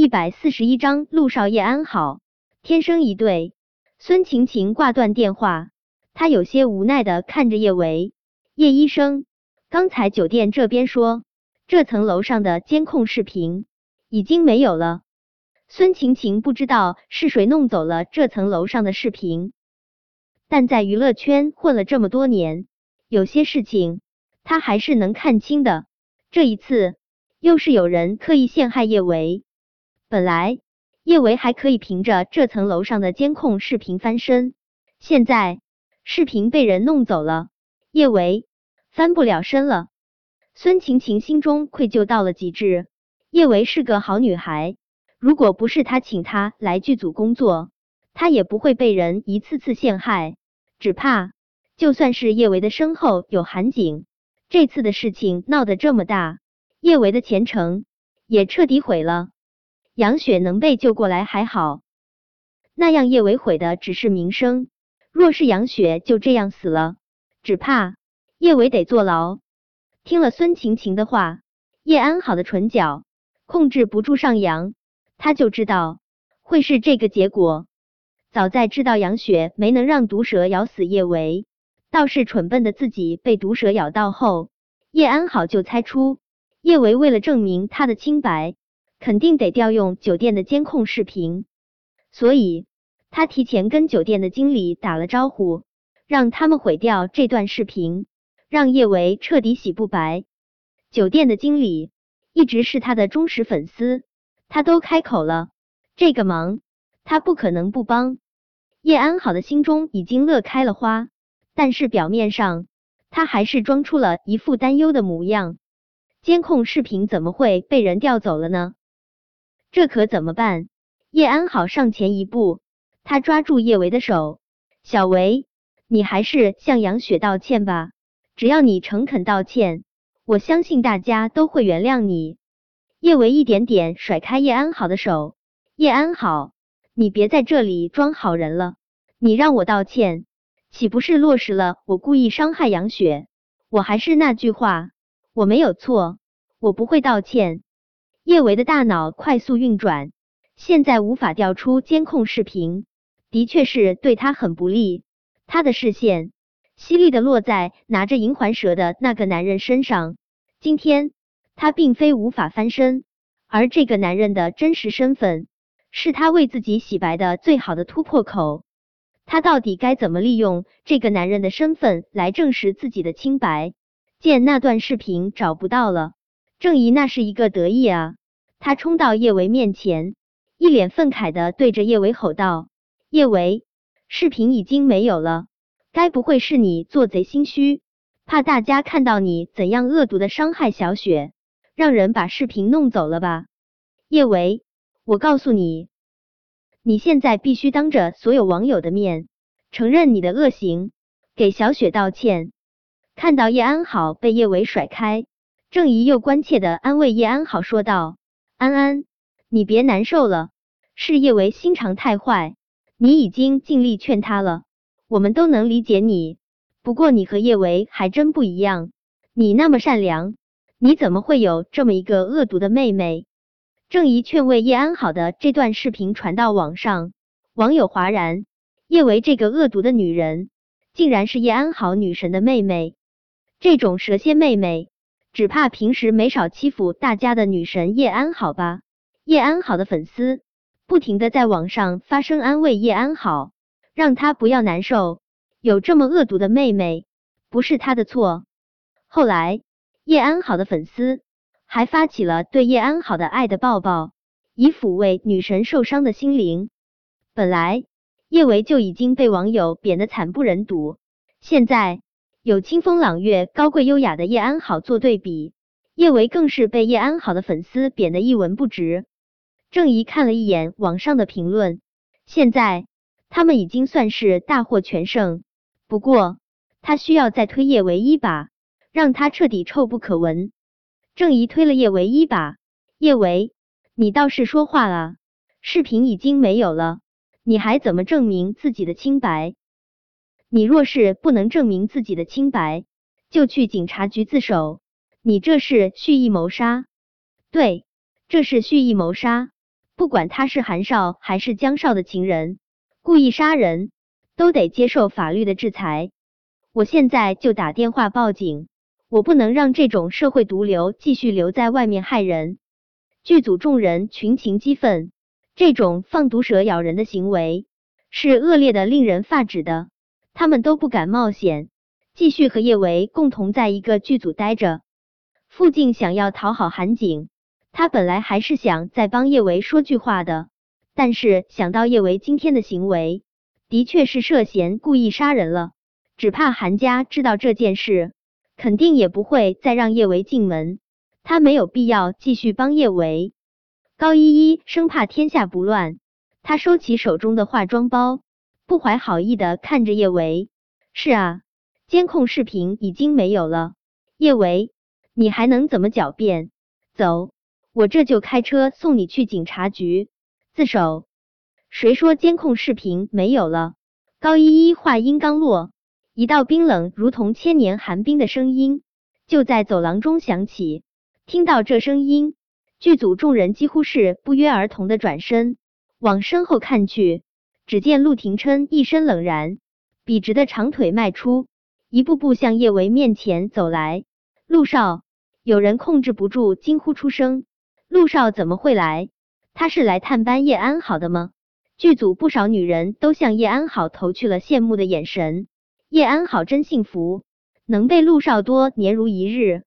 一百四十一章陆少叶安好，天生一对。孙晴晴挂断电话，她有些无奈的看着叶维。叶医生，刚才酒店这边说，这层楼上的监控视频已经没有了。孙晴晴不知道是谁弄走了这层楼上的视频，但在娱乐圈混了这么多年，有些事情她还是能看清的。这一次又是有人刻意陷害叶维。本来叶维还可以凭着这层楼上的监控视频翻身，现在视频被人弄走了，叶维翻不了身了。孙晴晴心中愧疚到了极致。叶维是个好女孩，如果不是他请她来剧组工作，她也不会被人一次次陷害。只怕就算是叶维的身后有韩景。这次的事情闹得这么大，叶维的前程也彻底毁了。杨雪能被救过来还好，那样叶伟毁的只是名声。若是杨雪就这样死了，只怕叶伟得坐牢。听了孙晴晴的话，叶安好的唇角控制不住上扬，他就知道会是这个结果。早在知道杨雪没能让毒蛇咬死叶维。倒是蠢笨的自己被毒蛇咬到后，叶安好就猜出叶维为了证明他的清白，肯定得调用酒店的监控视频，所以他提前跟酒店的经理打了招呼，让他们毁掉这段视频，让叶维彻底洗不白。酒店的经理一直是他的忠实粉丝，他都开口了，这个忙他不可能不帮。叶安好的心中已经乐开了花。但是表面上，他还是装出了一副担忧的模样。监控视频怎么会被人调走了呢？这可怎么办？叶安好上前一步，他抓住叶维的手：“小维，你还是向杨雪道歉吧。只要你诚恳道歉，我相信大家都会原谅你。”叶维一点点甩开叶安好的手：“叶安好，你别在这里装好人了，你让我道歉。”岂不是落实了我故意伤害杨雪？我还是那句话，我没有错，我不会道歉。叶维的大脑快速运转，现在无法调出监控视频，的确是对他很不利。他的视线犀利的落在拿着银环蛇的那个男人身上。今天他并非无法翻身，而这个男人的真实身份，是他为自己洗白的最好的突破口。他到底该怎么利用这个男人的身份来证实自己的清白？见那段视频找不到了，郑怡那是一个得意啊！他冲到叶维面前，一脸愤慨的对着叶维吼道：“叶维，视频已经没有了，该不会是你做贼心虚，怕大家看到你怎样恶毒的伤害小雪，让人把视频弄走了吧？”叶维，我告诉你。你现在必须当着所有网友的面承认你的恶行，给小雪道歉。看到叶安好被叶维甩开，郑怡又关切的安慰叶安好说道：“安安，你别难受了，是叶维心肠太坏，你已经尽力劝他了，我们都能理解你。不过你和叶维还真不一样，你那么善良，你怎么会有这么一个恶毒的妹妹？”郑怡劝慰叶安好的这段视频传到网上，网友哗然。叶维这个恶毒的女人，竟然是叶安好女神的妹妹。这种蛇蝎妹妹，只怕平时没少欺负大家的女神叶安好吧？叶安好的粉丝不停的在网上发声安慰叶安好，让她不要难受。有这么恶毒的妹妹，不是她的错。后来，叶安好的粉丝。还发起了对叶安好的爱的抱抱，以抚慰女神受伤的心灵。本来叶维就已经被网友贬得惨不忍睹，现在有清风朗月、高贵优雅的叶安好做对比，叶维更是被叶安好的粉丝贬得一文不值。郑怡看了一眼网上的评论，现在他们已经算是大获全胜，不过他需要再推叶维一把，让他彻底臭不可闻。郑怡推了叶维一把，叶维，你倒是说话啊！视频已经没有了，你还怎么证明自己的清白？你若是不能证明自己的清白，就去警察局自首。你这是蓄意谋杀，对，这是蓄意谋杀。不管他是韩少还是江少的情人，故意杀人，都得接受法律的制裁。我现在就打电话报警，我不能让这种社会毒瘤继续留在外面害人。剧组众人群情激愤，这种放毒蛇咬人的行为是恶劣的，令人发指的。他们都不敢冒险，继续和叶维共同在一个剧组待着。傅静想要讨好韩景，他本来还是想再帮叶维说句话的，但是想到叶维今天的行为，的确是涉嫌故意杀人了，只怕韩家知道这件事，肯定也不会再让叶维进门。他没有必要继续帮叶维。高依依生怕天下不乱，她收起手中的化妆包。不怀好意的看着叶维，是啊，监控视频已经没有了。叶维，你还能怎么狡辩？走，我这就开车送你去警察局自首。谁说监控视频没有了？高依依话音刚落，一道冰冷如同千年寒冰的声音就在走廊中响起。听到这声音，剧组众人几乎是不约而同的转身往身后看去。只见陆廷琛一身冷然，笔直的长腿迈出，一步步向叶维面前走来。陆少，有人控制不住惊呼出声：“陆少怎么会来？他是来探班叶安好的吗？”剧组不少女人都向叶安好投去了羡慕的眼神。叶安好真幸福，能被陆少多年如一日、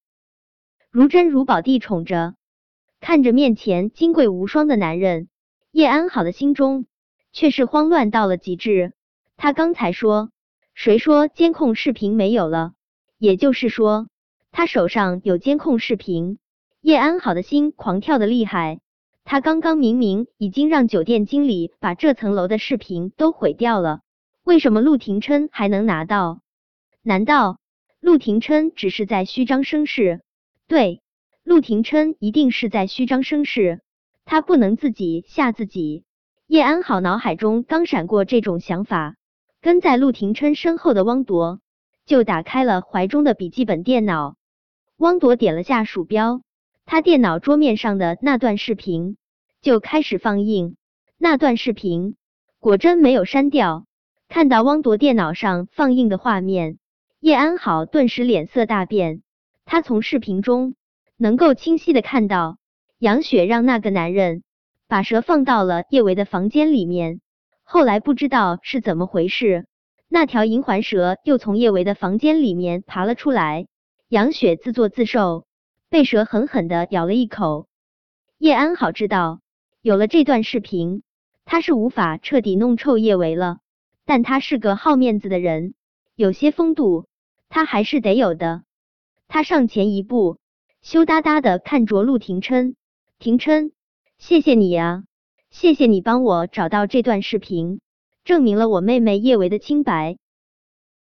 如珍如宝地宠着。看着面前金贵无双的男人，叶安好的心中。却是慌乱到了极致。他刚才说，谁说监控视频没有了？也就是说，他手上有监控视频。叶安好的心狂跳的厉害。他刚刚明明已经让酒店经理把这层楼的视频都毁掉了，为什么陆廷琛还能拿到？难道陆廷琛只是在虚张声势？对，陆廷琛一定是在虚张声势。他不能自己吓自己。叶安好脑海中刚闪过这种想法，跟在陆廷琛身后的汪铎就打开了怀中的笔记本电脑。汪铎点了下鼠标，他电脑桌面上的那段视频就开始放映。那段视频果真没有删掉。看到汪铎电脑上放映的画面，叶安好顿时脸色大变。他从视频中能够清晰的看到杨雪让那个男人。把蛇放到了叶维的房间里面，后来不知道是怎么回事，那条银环蛇又从叶维的房间里面爬了出来。杨雪自作自受，被蛇狠狠的咬了一口。叶安好知道，有了这段视频，他是无法彻底弄臭叶维了。但他是个好面子的人，有些风度他还是得有的。他上前一步，羞答答的看着陆廷琛，廷琛。谢谢你呀，谢谢你帮我找到这段视频，证明了我妹妹叶维的清白。